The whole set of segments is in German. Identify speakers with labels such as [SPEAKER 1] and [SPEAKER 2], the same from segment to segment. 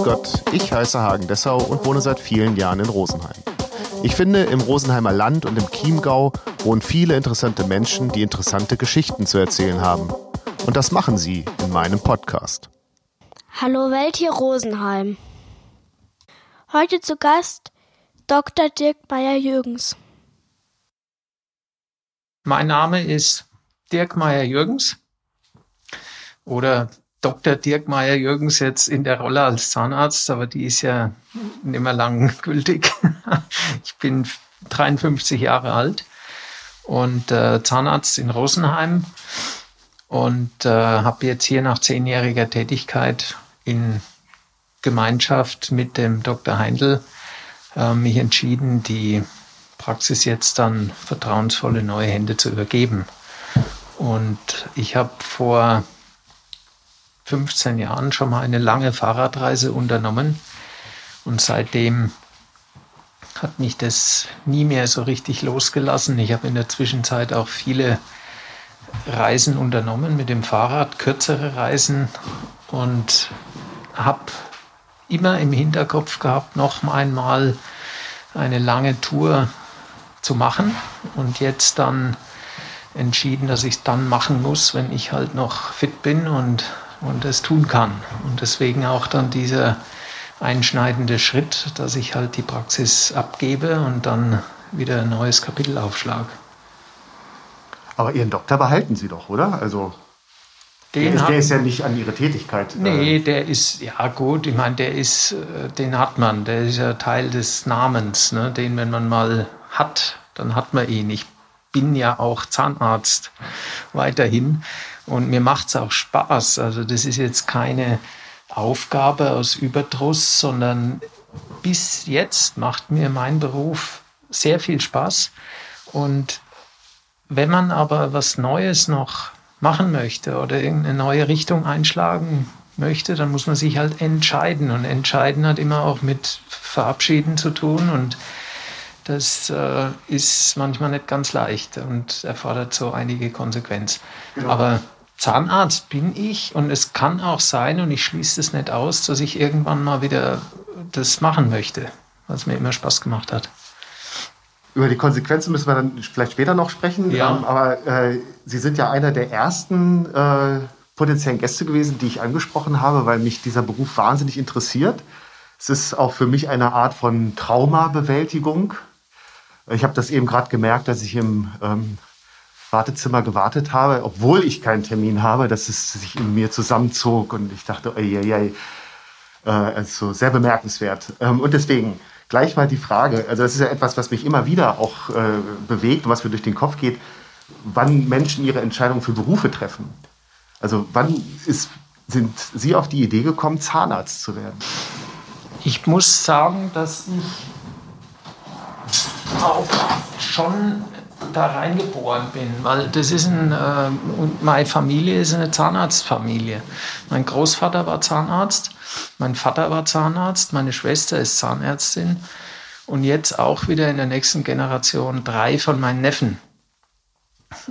[SPEAKER 1] Grüß Gott, ich heiße Hagen Dessau und wohne seit vielen Jahren in Rosenheim. Ich finde, im Rosenheimer Land und im Chiemgau wohnen viele interessante Menschen, die interessante Geschichten zu erzählen haben. Und das machen sie in meinem Podcast.
[SPEAKER 2] Hallo Welt hier Rosenheim. Heute zu Gast Dr. Dirk Meyer-Jürgens.
[SPEAKER 3] Mein Name ist Dirk Meyer-Jürgens oder Dr. Dirk Meyer-Jürgens jetzt in der Rolle als Zahnarzt, aber die ist ja nicht mehr lang gültig. Ich bin 53 Jahre alt und äh, Zahnarzt in Rosenheim und äh, habe jetzt hier nach zehnjähriger Tätigkeit in Gemeinschaft mit dem Dr. Heindl äh, mich entschieden, die Praxis jetzt dann vertrauensvolle neue Hände zu übergeben. Und ich habe vor 15 Jahren schon mal eine lange Fahrradreise unternommen und seitdem hat mich das nie mehr so richtig losgelassen. Ich habe in der Zwischenzeit auch viele Reisen unternommen mit dem Fahrrad, kürzere Reisen und habe immer im Hinterkopf gehabt, noch einmal eine lange Tour zu machen und jetzt dann entschieden, dass ich es dann machen muss, wenn ich halt noch fit bin und, und es tun kann. Und deswegen auch dann dieser einschneidende Schritt, dass ich halt die Praxis abgebe und dann wieder ein neues Kapitel aufschlage.
[SPEAKER 1] Aber Ihren Doktor behalten Sie doch, oder? Also den der, ist, der ist ja nicht an Ihre Tätigkeit.
[SPEAKER 3] Äh, nee, der ist, ja gut, ich meine, der ist, äh, den hat man, der ist ja Teil des Namens, ne? den, wenn man mal hat, dann hat man ihn. Ich bin ja auch Zahnarzt weiterhin und mir macht es auch Spaß. Also das ist jetzt keine Aufgabe aus Überdruss, sondern bis jetzt macht mir mein Beruf sehr viel Spaß. Und wenn man aber was Neues noch machen möchte oder irgendeine neue Richtung einschlagen möchte, dann muss man sich halt entscheiden. Und entscheiden hat immer auch mit Verabschieden zu tun. Und das äh, ist manchmal nicht ganz leicht und erfordert so einige Konsequenz. Genau. Aber Zahnarzt bin ich und es kann auch sein, und ich schließe es nicht aus, dass ich irgendwann mal wieder das machen möchte, was mir immer Spaß gemacht hat.
[SPEAKER 1] Über die Konsequenzen müssen wir dann vielleicht später noch sprechen. Ja. Ähm, aber äh, Sie sind ja einer der ersten äh, potenziellen Gäste gewesen, die ich angesprochen habe, weil mich dieser Beruf wahnsinnig interessiert. Es ist auch für mich eine Art von Traumabewältigung. Ich habe das eben gerade gemerkt, als ich im ähm, Wartezimmer gewartet habe, obwohl ich keinen Termin habe, dass es sich in mir zusammenzog und ich dachte, ey, ey, ey, äh, also sehr bemerkenswert. Ähm, und deswegen gleich mal die Frage, also das ist ja etwas, was mich immer wieder auch äh, bewegt und was mir durch den Kopf geht, wann Menschen ihre Entscheidung für Berufe treffen. Also wann ist, sind Sie auf die Idee gekommen, Zahnarzt zu werden?
[SPEAKER 3] Ich muss sagen, dass ich auch schon da reingeboren bin, weil das ist ein, äh, und meine Familie ist eine Zahnarztfamilie. Mein Großvater war Zahnarzt, mein Vater war Zahnarzt, meine Schwester ist Zahnärztin und jetzt auch wieder in der nächsten Generation drei von meinen Neffen.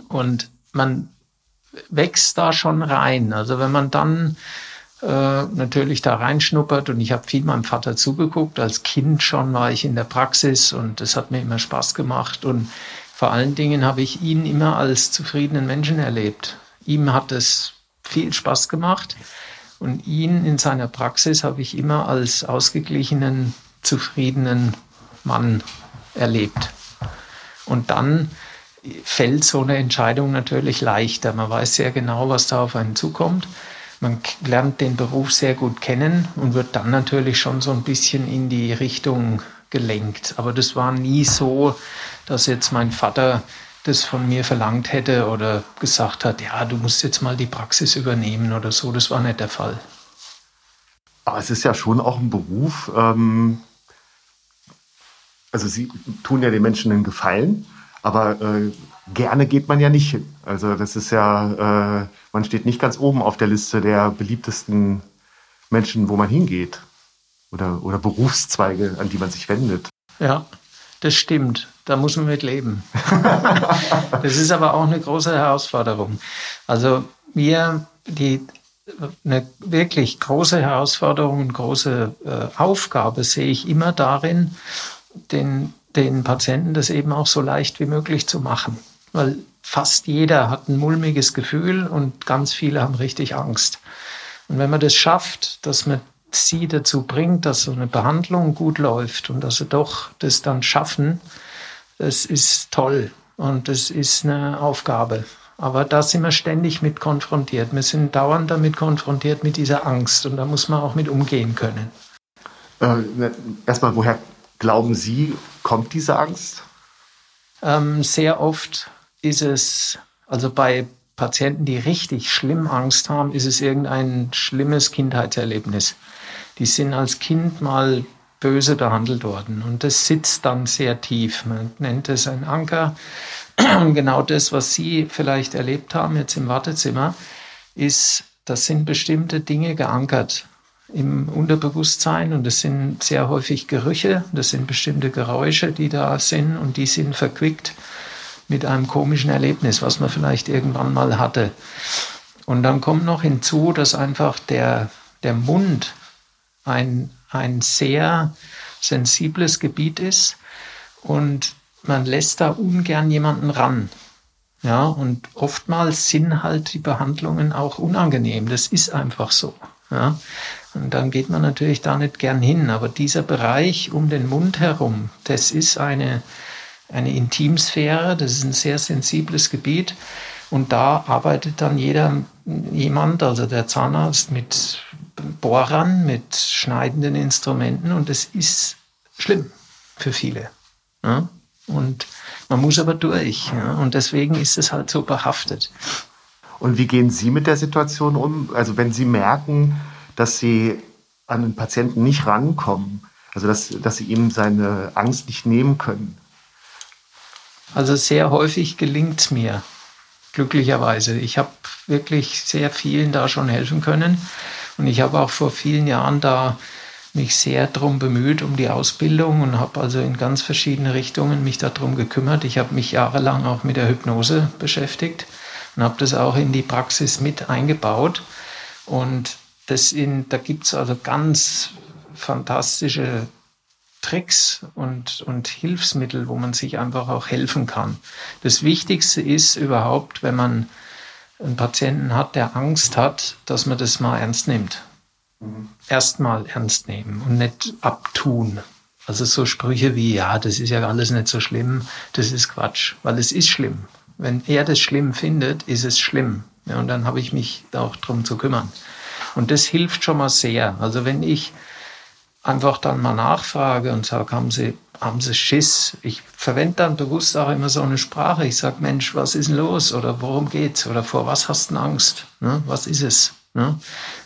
[SPEAKER 3] Und man wächst da schon rein. Also wenn man dann äh, natürlich da reinschnuppert und ich habe viel meinem Vater zugeguckt. Als Kind schon war ich in der Praxis und es hat mir immer Spaß gemacht und vor allen Dingen habe ich ihn immer als zufriedenen Menschen erlebt. Ihm hat es viel Spaß gemacht und ihn in seiner Praxis habe ich immer als ausgeglichenen, zufriedenen Mann erlebt. Und dann fällt so eine Entscheidung natürlich leichter. Man weiß sehr genau, was da auf einen zukommt. Man lernt den Beruf sehr gut kennen und wird dann natürlich schon so ein bisschen in die Richtung gelenkt. Aber das war nie so, dass jetzt mein Vater das von mir verlangt hätte oder gesagt hat, ja, du musst jetzt mal die Praxis übernehmen oder so. Das war nicht der Fall.
[SPEAKER 1] Aber es ist ja schon auch ein Beruf. Ähm, also Sie tun ja den Menschen einen Gefallen, aber äh, gerne geht man ja nicht hin. Also das ist ja, äh, man steht nicht ganz oben auf der Liste der beliebtesten Menschen, wo man hingeht oder, oder Berufszweige, an die man sich wendet.
[SPEAKER 3] Ja, das stimmt. Da muss man mit leben. das ist aber auch eine große Herausforderung. Also wir, die eine wirklich große Herausforderung und große äh, Aufgabe sehe ich immer darin, den, den Patienten das eben auch so leicht wie möglich zu machen. Weil fast jeder hat ein mulmiges Gefühl und ganz viele haben richtig Angst. Und wenn man das schafft, dass man sie dazu bringt, dass so eine Behandlung gut läuft und dass sie doch das dann schaffen, das ist toll und das ist eine Aufgabe. Aber da sind wir ständig mit konfrontiert. Wir sind dauernd damit konfrontiert mit dieser Angst und da muss man auch mit umgehen können.
[SPEAKER 1] Äh, erstmal, woher glauben Sie, kommt diese Angst?
[SPEAKER 3] Ähm, sehr oft ist es, also bei Patienten, die richtig schlimm Angst haben, ist es irgendein schlimmes Kindheitserlebnis. Die sind als Kind mal böse behandelt worden und das sitzt dann sehr tief. Man nennt es ein Anker. Und genau das, was Sie vielleicht erlebt haben jetzt im Wartezimmer, ist, das sind bestimmte Dinge geankert im Unterbewusstsein und das sind sehr häufig Gerüche, das sind bestimmte Geräusche, die da sind und die sind verquickt mit einem komischen Erlebnis, was man vielleicht irgendwann mal hatte. Und dann kommt noch hinzu, dass einfach der, der Mund ein, ein sehr sensibles Gebiet ist und man lässt da ungern jemanden ran. Ja, und oftmals sind halt die Behandlungen auch unangenehm. Das ist einfach so. Ja, und dann geht man natürlich da nicht gern hin. Aber dieser Bereich um den Mund herum, das ist eine, eine Intimsphäre, das ist ein sehr sensibles Gebiet. Und da arbeitet dann jeder, jemand, also der Zahnarzt, mit Bohrern, mit schneidenden Instrumenten und das ist schlimm für viele. Ja? Und man muss aber durch. Ja? Und deswegen ist es halt so behaftet.
[SPEAKER 1] Und wie gehen Sie mit der Situation um? Also wenn Sie merken, dass Sie an den Patienten nicht rankommen, also dass, dass Sie ihm seine Angst nicht nehmen können,
[SPEAKER 3] also sehr häufig gelingt es mir, glücklicherweise. Ich habe wirklich sehr vielen da schon helfen können. Und ich habe auch vor vielen Jahren da mich sehr darum bemüht, um die Ausbildung und habe also in ganz verschiedene Richtungen mich darum gekümmert. Ich habe mich jahrelang auch mit der Hypnose beschäftigt und habe das auch in die Praxis mit eingebaut. Und das in, da gibt es also ganz fantastische Tricks und, und Hilfsmittel, wo man sich einfach auch helfen kann. Das Wichtigste ist überhaupt, wenn man einen Patienten hat, der Angst hat, dass man das mal ernst nimmt. Mhm. Erstmal ernst nehmen und nicht abtun. Also so Sprüche wie, ja, das ist ja alles nicht so schlimm, das ist Quatsch, weil es ist schlimm. Wenn er das schlimm findet, ist es schlimm. Ja, und dann habe ich mich auch darum zu kümmern. Und das hilft schon mal sehr. Also wenn ich einfach dann mal nachfrage und sage, haben Sie, haben Sie Schiss? Ich verwende dann bewusst auch immer so eine Sprache. Ich sage, Mensch, was ist denn los? Oder worum geht's? Oder vor was hast du Angst? Ne? Was ist es? Ne?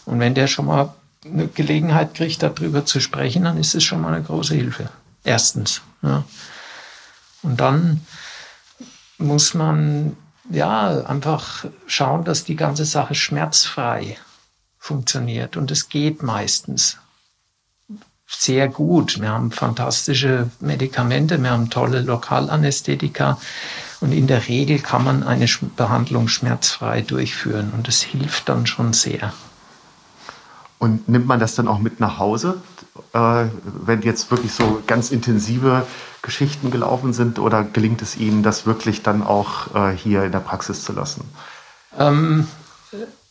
[SPEAKER 3] Und wenn der schon mal eine Gelegenheit kriegt, darüber zu sprechen, dann ist es schon mal eine große Hilfe. Erstens. Ja. Und dann muss man ja einfach schauen, dass die ganze Sache schmerzfrei funktioniert. Und es geht meistens sehr gut. Wir haben fantastische Medikamente, wir haben tolle Lokalanästhetika und in der Regel kann man eine Behandlung schmerzfrei durchführen und das hilft dann schon sehr.
[SPEAKER 1] Und nimmt man das dann auch mit nach Hause, äh, wenn jetzt wirklich so ganz intensive Geschichten gelaufen sind oder gelingt es Ihnen, das wirklich dann auch äh, hier in der Praxis zu lassen?
[SPEAKER 3] Ähm,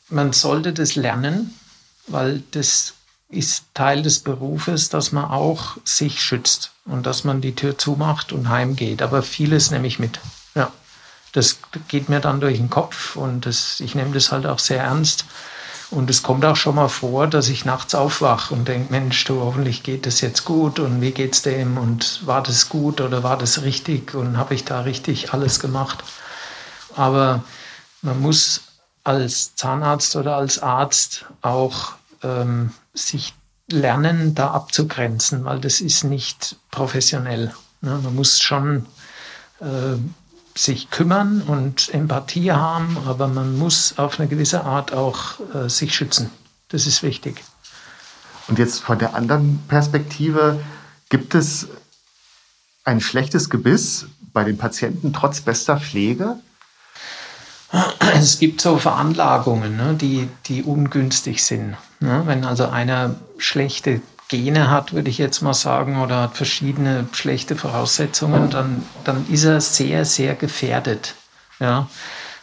[SPEAKER 3] man sollte das lernen, weil das ist Teil des Berufes, dass man auch sich schützt und dass man die Tür zumacht und heimgeht. Aber vieles nehme ich mit. Ja, das geht mir dann durch den Kopf und das, ich nehme das halt auch sehr ernst. Und es kommt auch schon mal vor, dass ich nachts aufwache und denke, Mensch, du, hoffentlich geht es jetzt gut und wie geht's dem und war das gut oder war das richtig und habe ich da richtig alles gemacht. Aber man muss als Zahnarzt oder als Arzt auch ähm, sich lernen, da abzugrenzen, weil das ist nicht professionell. Ne? Man muss schon äh, sich kümmern und Empathie haben, aber man muss auf eine gewisse Art auch äh, sich schützen. Das ist wichtig.
[SPEAKER 1] Und jetzt von der anderen Perspektive, gibt es ein schlechtes Gebiss bei den Patienten trotz bester Pflege?
[SPEAKER 3] Es gibt so Veranlagungen, ne, die, die ungünstig sind. Ne? Wenn also einer schlechte Gene hat, würde ich jetzt mal sagen, oder hat verschiedene schlechte Voraussetzungen, dann, dann ist er sehr, sehr gefährdet. Ja?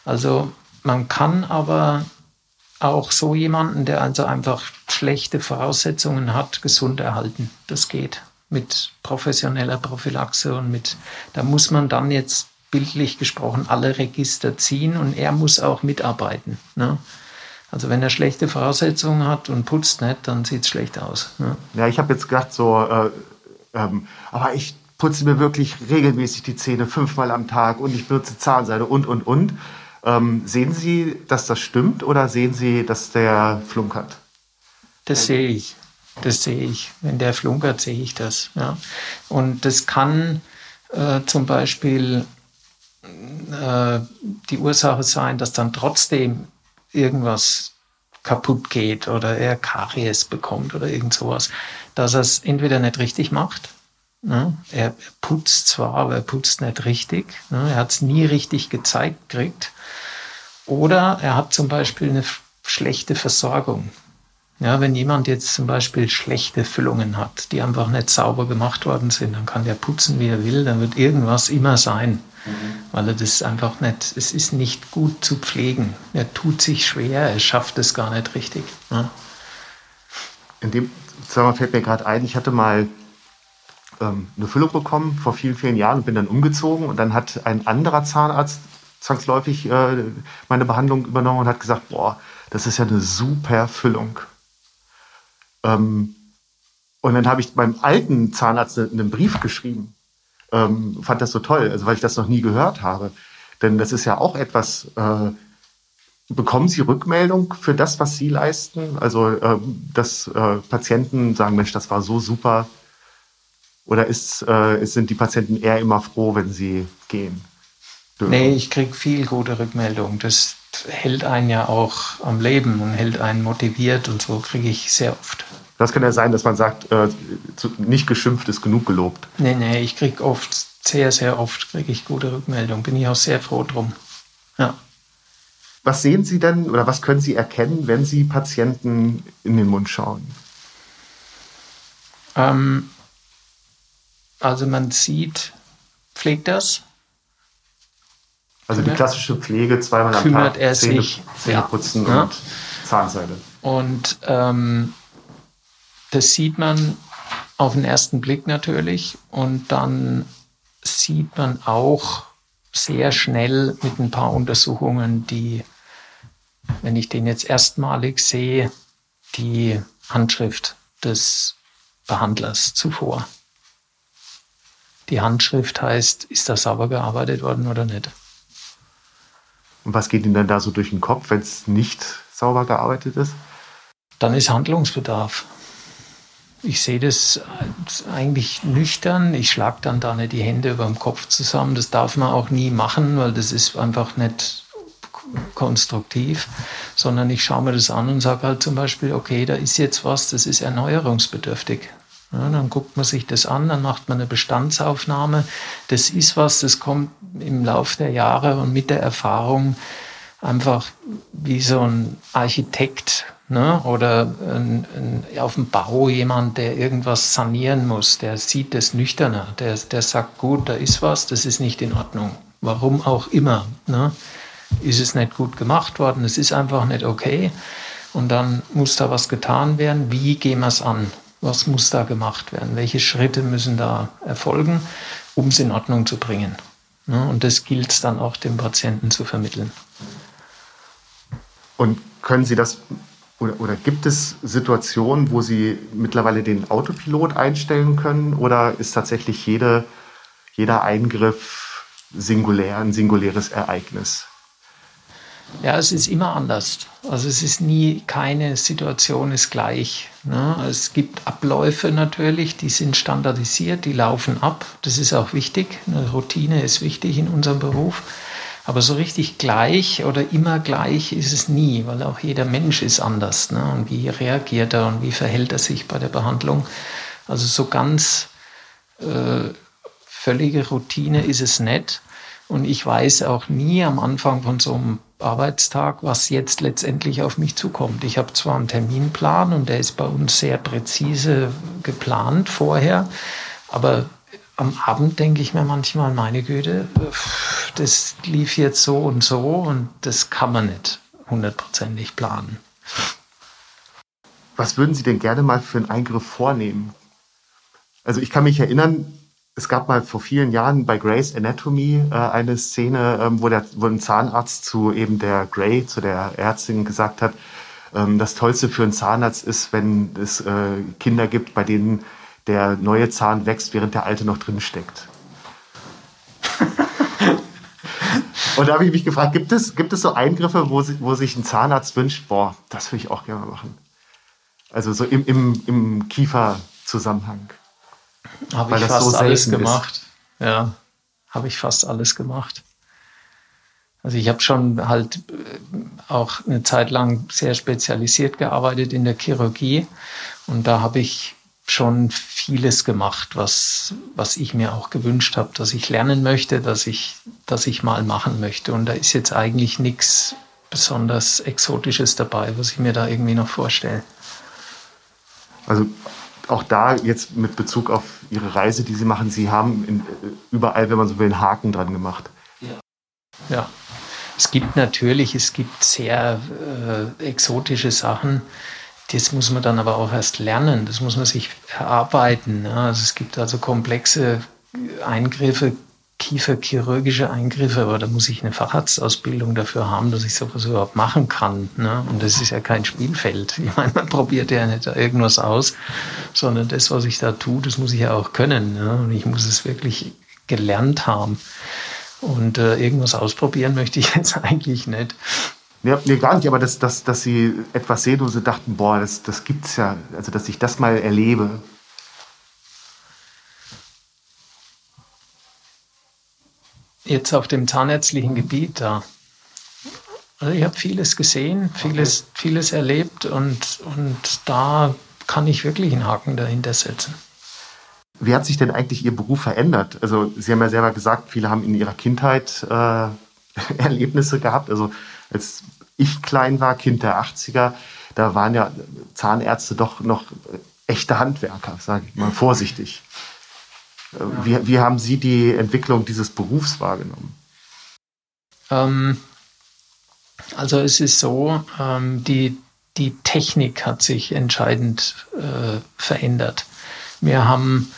[SPEAKER 3] Also man kann aber auch so jemanden, der also einfach schlechte Voraussetzungen hat, gesund erhalten. Das geht mit professioneller Prophylaxe und mit, da muss man dann jetzt bildlich gesprochen alle Register ziehen und er muss auch mitarbeiten. Ne? Also wenn er schlechte Voraussetzungen hat und putzt nicht, dann sieht es schlecht aus. Ne?
[SPEAKER 1] Ja, ich habe jetzt gedacht so, äh, ähm, aber ich putze mir wirklich regelmäßig die Zähne fünfmal am Tag und ich benutze Zahnseide und, und, und. Ähm, sehen Sie, dass das stimmt oder sehen Sie, dass der flunkert?
[SPEAKER 3] Das sehe ich. Das sehe ich. Wenn der flunkert, sehe ich das. Ja. Und das kann äh, zum Beispiel äh, die Ursache sein, dass dann trotzdem irgendwas kaputt geht oder er Karies bekommt oder irgend sowas, dass er es entweder nicht richtig macht. Ne? Er putzt zwar, aber er putzt nicht richtig. Ne? Er hat es nie richtig gezeigt gekriegt. Oder er hat zum Beispiel eine schlechte Versorgung. Ja, wenn jemand jetzt zum Beispiel schlechte Füllungen hat, die einfach nicht sauber gemacht worden sind, dann kann der putzen, wie er will, dann wird irgendwas immer sein. Mhm. Weil er das einfach nicht, es ist nicht gut zu pflegen. Er tut sich schwer, er schafft es gar nicht richtig. Ja.
[SPEAKER 1] In dem Zusammenhang fällt mir gerade ein, ich hatte mal ähm, eine Füllung bekommen vor vielen, vielen Jahren und bin dann umgezogen und dann hat ein anderer Zahnarzt zwangsläufig äh, meine Behandlung übernommen und hat gesagt, boah, das ist ja eine super Füllung. Ähm, und dann habe ich beim alten Zahnarzt einen Brief geschrieben. Ähm, fand das so toll, also weil ich das noch nie gehört habe. Denn das ist ja auch etwas, äh, bekommen Sie Rückmeldung für das, was Sie leisten? Also, äh, dass äh, Patienten sagen, Mensch, das war so super. Oder ist, äh, sind die Patienten eher immer froh, wenn sie gehen?
[SPEAKER 3] Dürfen? Nee, ich kriege viel gute Rückmeldung. Das hält einen ja auch am Leben und hält einen motiviert und so kriege ich sehr oft.
[SPEAKER 1] Das kann ja sein, dass man sagt, äh, nicht geschimpft ist genug gelobt.
[SPEAKER 3] Nee, nee, ich kriege oft, sehr, sehr oft kriege ich gute Rückmeldungen. Bin ich auch sehr froh drum. Ja.
[SPEAKER 1] Was sehen Sie denn oder was können Sie erkennen, wenn Sie Patienten in den Mund schauen?
[SPEAKER 3] Ähm, also man sieht, pflegt das?
[SPEAKER 1] Also die klassische Pflege zweimal am
[SPEAKER 3] Tag, er Zähne,
[SPEAKER 1] sich, Zähne putzen ja. und Zahnseide.
[SPEAKER 3] Und ähm, das sieht man auf den ersten Blick natürlich und dann sieht man auch sehr schnell mit ein paar Untersuchungen, die, wenn ich den jetzt erstmalig sehe, die Handschrift des Behandlers zuvor. Die Handschrift heißt, ist das sauber gearbeitet worden oder nicht?
[SPEAKER 1] Und was geht Ihnen dann da so durch den Kopf, wenn es nicht sauber gearbeitet ist?
[SPEAKER 3] Dann ist Handlungsbedarf ich sehe das eigentlich nüchtern. Ich schlage dann da nicht die Hände über dem Kopf zusammen. Das darf man auch nie machen, weil das ist einfach nicht konstruktiv, sondern ich schaue mir das an und sage halt zum Beispiel, okay, da ist jetzt was, das ist erneuerungsbedürftig. Ja, dann guckt man sich das an, dann macht man eine Bestandsaufnahme. Das ist was, das kommt im Laufe der Jahre und mit der Erfahrung einfach wie so ein Architekt Ne? Oder ein, ein, auf dem Bau jemand, der irgendwas sanieren muss, der sieht das nüchterner, der, der sagt, gut, da ist was, das ist nicht in Ordnung. Warum auch immer. Ne? Ist es nicht gut gemacht worden, es ist einfach nicht okay. Und dann muss da was getan werden. Wie gehen wir es an? Was muss da gemacht werden? Welche Schritte müssen da erfolgen, um es in Ordnung zu bringen? Ne? Und das gilt es dann auch dem Patienten zu vermitteln.
[SPEAKER 1] Und können Sie das oder, oder gibt es Situationen, wo Sie mittlerweile den Autopilot einstellen können? Oder ist tatsächlich jede, jeder Eingriff singulär, ein singuläres Ereignis?
[SPEAKER 3] Ja, es ist immer anders. Also es ist nie, keine Situation ist gleich. Ne? Es gibt Abläufe natürlich, die sind standardisiert, die laufen ab. Das ist auch wichtig. Eine Routine ist wichtig in unserem Beruf. Aber so richtig gleich oder immer gleich ist es nie, weil auch jeder Mensch ist anders. Ne? Und wie reagiert er und wie verhält er sich bei der Behandlung? Also so ganz äh, völlige Routine ist es nicht. Und ich weiß auch nie am Anfang von so einem Arbeitstag, was jetzt letztendlich auf mich zukommt. Ich habe zwar einen Terminplan und der ist bei uns sehr präzise geplant vorher, aber am Abend denke ich mir manchmal, meine Güte, das lief jetzt so und so und das kann man nicht hundertprozentig planen.
[SPEAKER 1] Was würden Sie denn gerne mal für einen Eingriff vornehmen? Also ich kann mich erinnern, es gab mal vor vielen Jahren bei Grey's Anatomy äh, eine Szene, ähm, wo, der, wo ein Zahnarzt zu eben der Grey, zu der Ärztin gesagt hat, ähm, das Tollste für einen Zahnarzt ist, wenn es äh, Kinder gibt, bei denen der neue Zahn wächst, während der alte noch drin steckt. Und da habe ich mich gefragt, gibt es, gibt es so Eingriffe, wo, wo sich ein Zahnarzt wünscht, boah, das würde ich auch gerne machen? Also so im, im, im Kieferzusammenhang.
[SPEAKER 3] Habe ich fast so alles gemacht. Ist. Ja, habe ich fast alles gemacht. Also ich habe schon halt äh, auch eine Zeit lang sehr spezialisiert gearbeitet in der Chirurgie und da habe ich schon vieles gemacht, was, was ich mir auch gewünscht habe, dass ich lernen möchte, dass ich, dass ich mal machen möchte. Und da ist jetzt eigentlich nichts besonders Exotisches dabei, was ich mir da irgendwie noch vorstelle.
[SPEAKER 1] Also auch da jetzt mit Bezug auf Ihre Reise, die Sie machen, Sie haben in, überall, wenn man so will, einen Haken dran gemacht.
[SPEAKER 3] Ja. ja. Es gibt natürlich, es gibt sehr äh, exotische Sachen. Das muss man dann aber auch erst lernen. Das muss man sich erarbeiten. Ja. Also es gibt also komplexe Eingriffe, kieferchirurgische Eingriffe, aber da muss ich eine Facharztausbildung dafür haben, dass ich sowas überhaupt machen kann. Ne? Und das ist ja kein Spielfeld. Ich meine, man probiert ja nicht irgendwas aus, sondern das, was ich da tue, das muss ich ja auch können. Ne? Und ich muss es wirklich gelernt haben. Und äh, irgendwas ausprobieren möchte ich jetzt eigentlich nicht.
[SPEAKER 1] Ja, nee, gar nicht, aber dass, dass, dass sie etwas sehen, wo sie dachten, boah, das, das gibt's ja, also dass ich das mal erlebe,
[SPEAKER 3] jetzt auf dem zahnärztlichen Gebiet da. Also ich habe vieles gesehen, vieles, okay. vieles erlebt und, und da kann ich wirklich einen Haken dahinter setzen.
[SPEAKER 1] Wie hat sich denn eigentlich Ihr Beruf verändert? Also Sie haben ja selber gesagt, viele haben in ihrer Kindheit äh, Erlebnisse gehabt. Also als ich klein war, Kind der 80er, da waren ja Zahnärzte doch noch echte Handwerker, sage ich mal vorsichtig. Wie, wie haben Sie die Entwicklung dieses Berufs wahrgenommen?
[SPEAKER 3] Ähm, also es ist so, ähm, die, die Technik hat sich entscheidend äh, verändert. Wir haben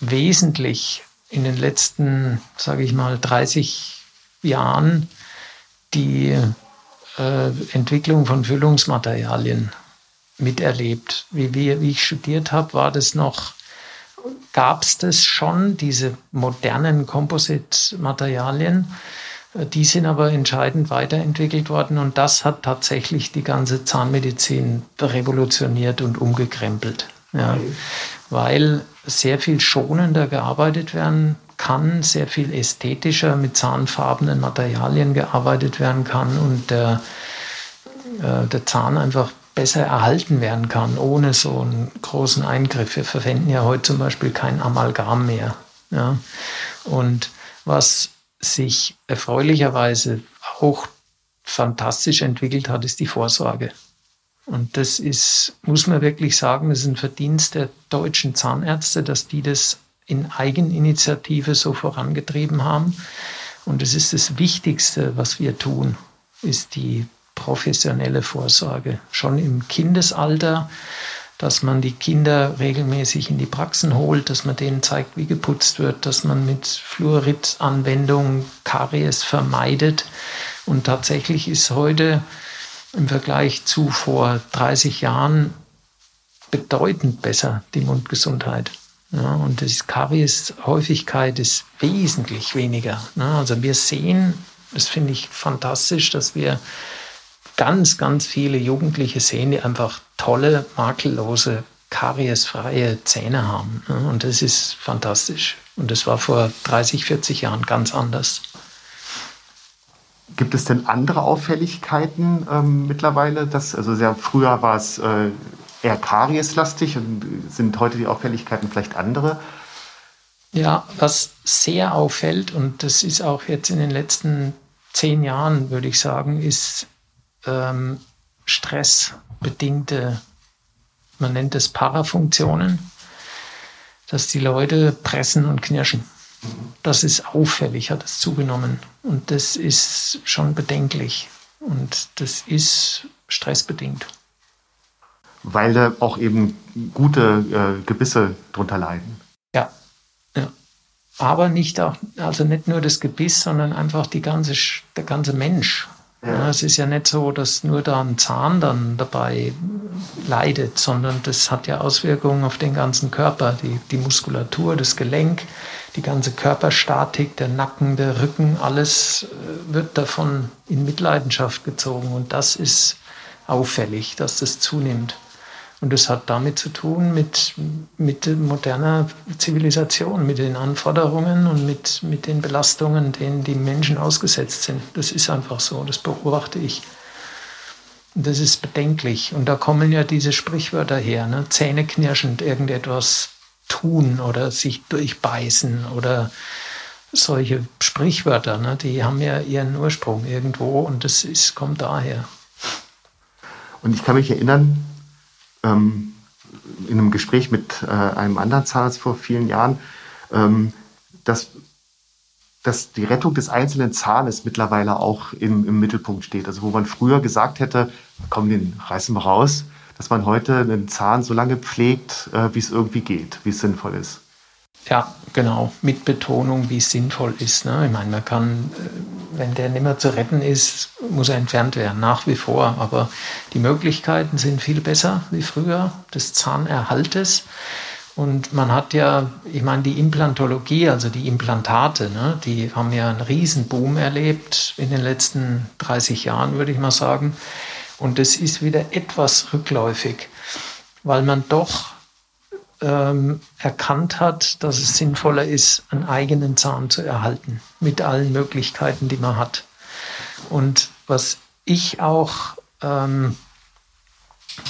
[SPEAKER 3] wesentlich in den letzten, sage ich mal, 30 Jahren die äh, Entwicklung von Füllungsmaterialien miterlebt. Wie, wir, wie ich studiert habe, war das noch gab es das schon, diese modernen Composite-Materialien. Äh, die sind aber entscheidend weiterentwickelt worden und das hat tatsächlich die ganze Zahnmedizin revolutioniert und umgekrempelt. Ja, weil sehr viel schonender gearbeitet werden kann, sehr viel ästhetischer mit zahnfarbenen Materialien gearbeitet werden kann und der, äh, der Zahn einfach besser erhalten werden kann, ohne so einen großen Eingriff. Wir verwenden ja heute zum Beispiel kein Amalgam mehr. Ja? Und was sich erfreulicherweise auch fantastisch entwickelt hat, ist die Vorsorge. Und das ist, muss man wirklich sagen, das ist ein Verdienst der deutschen Zahnärzte, dass die das in Eigeninitiative so vorangetrieben haben. Und es ist das Wichtigste, was wir tun, ist die professionelle Vorsorge. Schon im Kindesalter, dass man die Kinder regelmäßig in die Praxen holt, dass man denen zeigt, wie geputzt wird, dass man mit Fluorid-Anwendung Karies vermeidet. Und tatsächlich ist heute im Vergleich zu vor 30 Jahren bedeutend besser die Mundgesundheit. Ja, und die Karies-Häufigkeit ist wesentlich weniger. Also wir sehen, das finde ich fantastisch, dass wir ganz, ganz viele Jugendliche sehen, die einfach tolle, makellose, kariesfreie Zähne haben. Und das ist fantastisch. Und das war vor 30, 40 Jahren ganz anders.
[SPEAKER 1] Gibt es denn andere Auffälligkeiten ähm, mittlerweile? Das, also sehr früher war es äh, eher karieslastig und sind heute die Auffälligkeiten vielleicht andere?
[SPEAKER 3] Ja, was sehr auffällt, und das ist auch jetzt in den letzten zehn Jahren, würde ich sagen, ist ähm, stressbedingte, man nennt es Parafunktionen, dass die Leute pressen und knirschen. Das ist auffällig, hat es zugenommen. Und das ist schon bedenklich. Und das ist stressbedingt.
[SPEAKER 1] Weil da auch eben gute äh, Gebisse drunter leiden.
[SPEAKER 3] Ja, ja. Aber nicht auch, also nicht nur das Gebiss, sondern einfach die ganze, der ganze Mensch. Ja. Es ist ja nicht so, dass nur da ein Zahn dann dabei leidet, sondern das hat ja Auswirkungen auf den ganzen Körper, die, die Muskulatur, das Gelenk, die ganze Körperstatik, der Nacken, der Rücken, alles äh, wird davon in Mitleidenschaft gezogen. Und das ist auffällig, dass das zunimmt. Und das hat damit zu tun mit, mit moderner Zivilisation, mit den Anforderungen und mit, mit den Belastungen, denen die Menschen ausgesetzt sind. Das ist einfach so, das beobachte ich. Das ist bedenklich. Und da kommen ja diese Sprichwörter her, ne? zähneknirschend irgendetwas tun oder sich durchbeißen oder solche Sprichwörter, ne? die haben ja ihren Ursprung irgendwo und das ist, kommt daher.
[SPEAKER 1] Und ich kann mich erinnern, ähm, in einem Gespräch mit äh, einem anderen Zahnarzt vor vielen Jahren, ähm, dass, dass die Rettung des einzelnen Zahnes mittlerweile auch im, im Mittelpunkt steht. Also wo man früher gesagt hätte, komm, den reißen wir raus, dass man heute einen Zahn so lange pflegt, äh, wie es irgendwie geht, wie es sinnvoll ist.
[SPEAKER 3] Ja, genau, mit Betonung, wie es sinnvoll ist. Ne? Ich meine, man kann, äh, wenn der nicht mehr zu retten ist, muss er entfernt werden, nach wie vor. Aber die Möglichkeiten sind viel besser wie früher, des Zahnerhaltes. Und man hat ja, ich meine, die Implantologie, also die Implantate, ne, die haben ja einen Riesenboom erlebt in den letzten 30 Jahren, würde ich mal sagen. Und das ist wieder etwas rückläufig, weil man doch ähm, erkannt hat, dass es sinnvoller ist, einen eigenen Zahn zu erhalten, mit allen Möglichkeiten, die man hat. Und was ich auch ähm,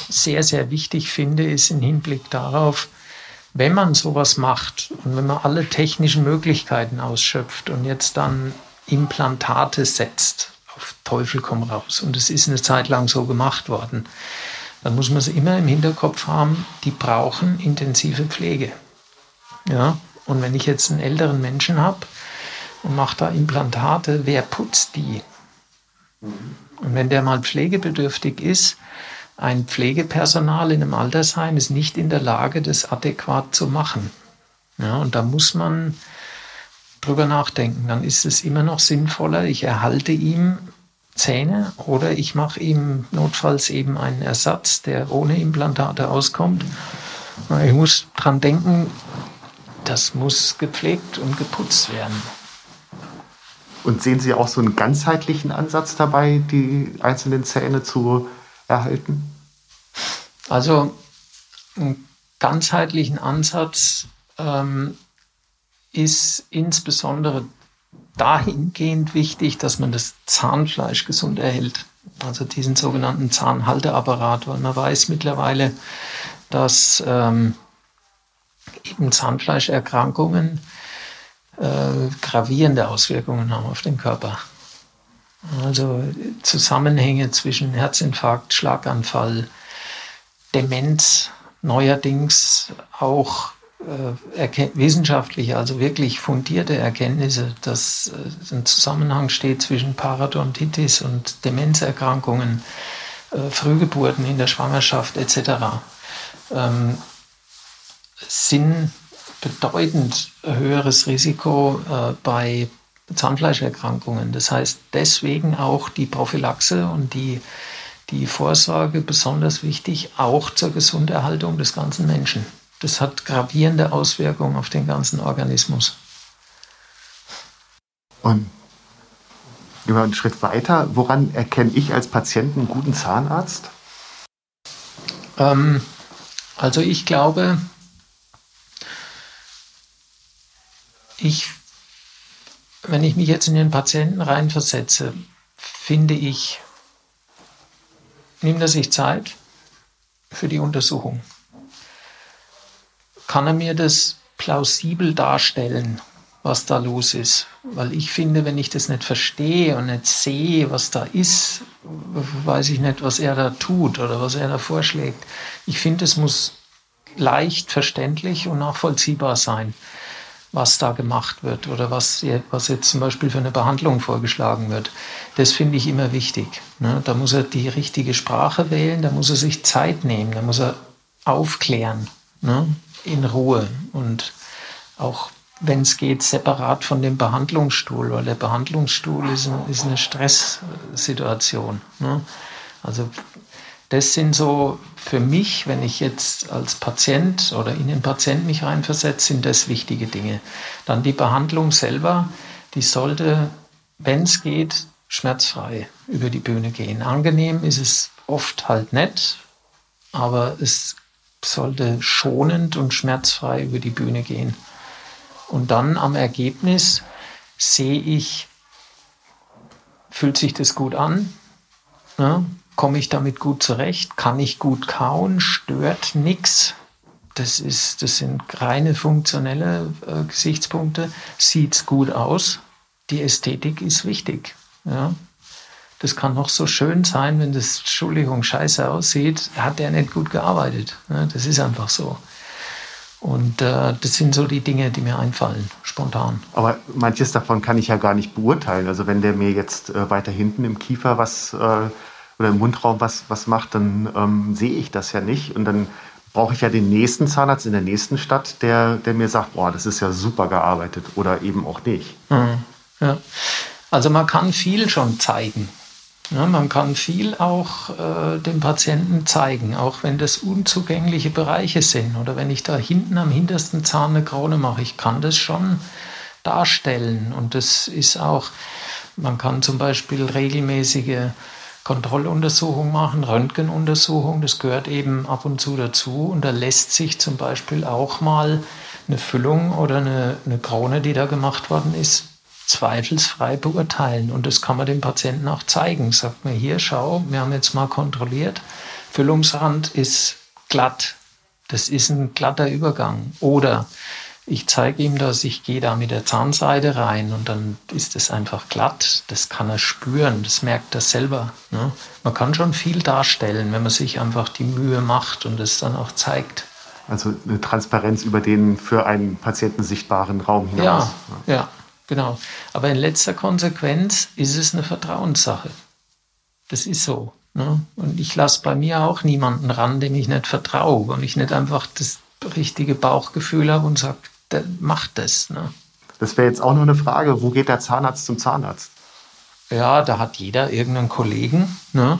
[SPEAKER 3] sehr, sehr wichtig finde, ist im Hinblick darauf, wenn man sowas macht und wenn man alle technischen Möglichkeiten ausschöpft und jetzt dann Implantate setzt, auf Teufel komm raus, und es ist eine Zeit lang so gemacht worden, dann muss man es immer im Hinterkopf haben, die brauchen intensive Pflege. Ja? Und wenn ich jetzt einen älteren Menschen habe und mache da Implantate, wer putzt die? Und wenn der mal pflegebedürftig ist, ein Pflegepersonal in einem Altersheim ist nicht in der Lage, das adäquat zu machen. Ja, und da muss man drüber nachdenken. Dann ist es immer noch sinnvoller, ich erhalte ihm Zähne oder ich mache ihm notfalls eben einen Ersatz, der ohne Implantate auskommt. Ich muss dran denken, das muss gepflegt und geputzt werden.
[SPEAKER 1] Und sehen Sie auch so einen ganzheitlichen Ansatz dabei, die einzelnen Zähne zu erhalten?
[SPEAKER 3] Also einen ganzheitlichen Ansatz ähm, ist insbesondere dahingehend wichtig, dass man das Zahnfleisch gesund erhält. Also diesen sogenannten Zahnhalteapparat, weil man weiß mittlerweile, dass ähm, eben Zahnfleischerkrankungen äh, gravierende Auswirkungen haben auf den Körper. Also Zusammenhänge zwischen Herzinfarkt, Schlaganfall, Demenz, neuerdings auch wissenschaftliche, also wirklich fundierte Erkenntnisse, dass äh, ein Zusammenhang steht zwischen Parodontitis und Demenzerkrankungen, äh, Frühgeburten in der Schwangerschaft etc. Ähm, sind bedeutend höheres Risiko äh, bei Zahnfleischerkrankungen. Das heißt, deswegen auch die Prophylaxe und die, die Vorsorge besonders wichtig, auch zur Gesunderhaltung des ganzen Menschen das hat gravierende Auswirkungen auf den ganzen Organismus.
[SPEAKER 1] Und gehen wir einen Schritt weiter. Woran erkenne ich als Patient einen guten Zahnarzt?
[SPEAKER 3] Ähm, also ich glaube, ich, wenn ich mich jetzt in den Patienten reinversetze, finde ich, nimmt er sich Zeit für die Untersuchung kann er mir das plausibel darstellen, was da los ist. Weil ich finde, wenn ich das nicht verstehe und nicht sehe, was da ist, weiß ich nicht, was er da tut oder was er da vorschlägt. Ich finde, es muss leicht verständlich und nachvollziehbar sein, was da gemacht wird oder was, was jetzt zum Beispiel für eine Behandlung vorgeschlagen wird. Das finde ich immer wichtig. Ne? Da muss er die richtige Sprache wählen, da muss er sich Zeit nehmen, da muss er aufklären ne? In Ruhe und auch wenn es geht, separat von dem Behandlungsstuhl, weil der Behandlungsstuhl ist, ein, ist eine Stresssituation. Ne? Also das sind so für mich, wenn ich jetzt als Patient oder in den Patienten mich reinversetze, sind das wichtige Dinge. Dann die Behandlung selber, die sollte, wenn es geht, schmerzfrei über die Bühne gehen. Angenehm ist es oft halt nett, aber es sollte schonend und schmerzfrei über die Bühne gehen. Und dann am Ergebnis sehe ich, fühlt sich das gut an? Ne? Komme ich damit gut zurecht? Kann ich gut kauen? Stört nichts? Das, das sind reine funktionelle äh, Gesichtspunkte. Sieht es gut aus? Die Ästhetik ist wichtig. Ja? Das kann noch so schön sein, wenn das, Entschuldigung, scheiße aussieht, hat der nicht gut gearbeitet. Ja? Das ist einfach so. Und äh, das sind so die Dinge, die mir einfallen, spontan.
[SPEAKER 1] Aber manches davon kann ich ja gar nicht beurteilen. Also wenn der mir jetzt äh, weiter hinten im Kiefer was äh, oder im Mundraum was, was macht, dann ähm, sehe ich das ja nicht. Und dann brauche ich ja den nächsten Zahnarzt in der nächsten Stadt, der, der mir sagt, boah, das ist ja super gearbeitet oder eben auch nicht.
[SPEAKER 3] Mhm. Ja. Also man kann viel schon zeigen. Ja, man kann viel auch äh, dem Patienten zeigen, auch wenn das unzugängliche Bereiche sind. Oder wenn ich da hinten am hintersten Zahn eine Krone mache. Ich kann das schon darstellen. Und das ist auch, man kann zum Beispiel regelmäßige Kontrolluntersuchungen machen, Röntgenuntersuchungen, das gehört eben ab und zu dazu. Und da lässt sich zum Beispiel auch mal eine Füllung oder eine, eine Krone, die da gemacht worden ist, zweifelsfrei beurteilen. Und das kann man dem Patienten auch zeigen. Sagt mir hier, schau, wir haben jetzt mal kontrolliert, Füllungsrand ist glatt. Das ist ein glatter Übergang. Oder ich zeige ihm das, ich gehe da mit der Zahnseide rein und dann ist es einfach glatt. Das kann er spüren, das merkt er selber. Ne? Man kann schon viel darstellen, wenn man sich einfach die Mühe macht und es dann auch zeigt.
[SPEAKER 1] Also eine Transparenz über den für einen Patienten sichtbaren Raum hinaus.
[SPEAKER 3] Ja, ja. Genau. Aber in letzter Konsequenz ist es eine Vertrauenssache. Das ist so. Ne? Und ich lasse bei mir auch niemanden ran, dem ich nicht vertraue und ich nicht einfach das richtige Bauchgefühl habe und sage, der macht das. Ne?
[SPEAKER 1] Das wäre jetzt auch noch eine Frage, wo geht der Zahnarzt zum Zahnarzt?
[SPEAKER 3] Ja, da hat jeder irgendeinen Kollegen. Ne?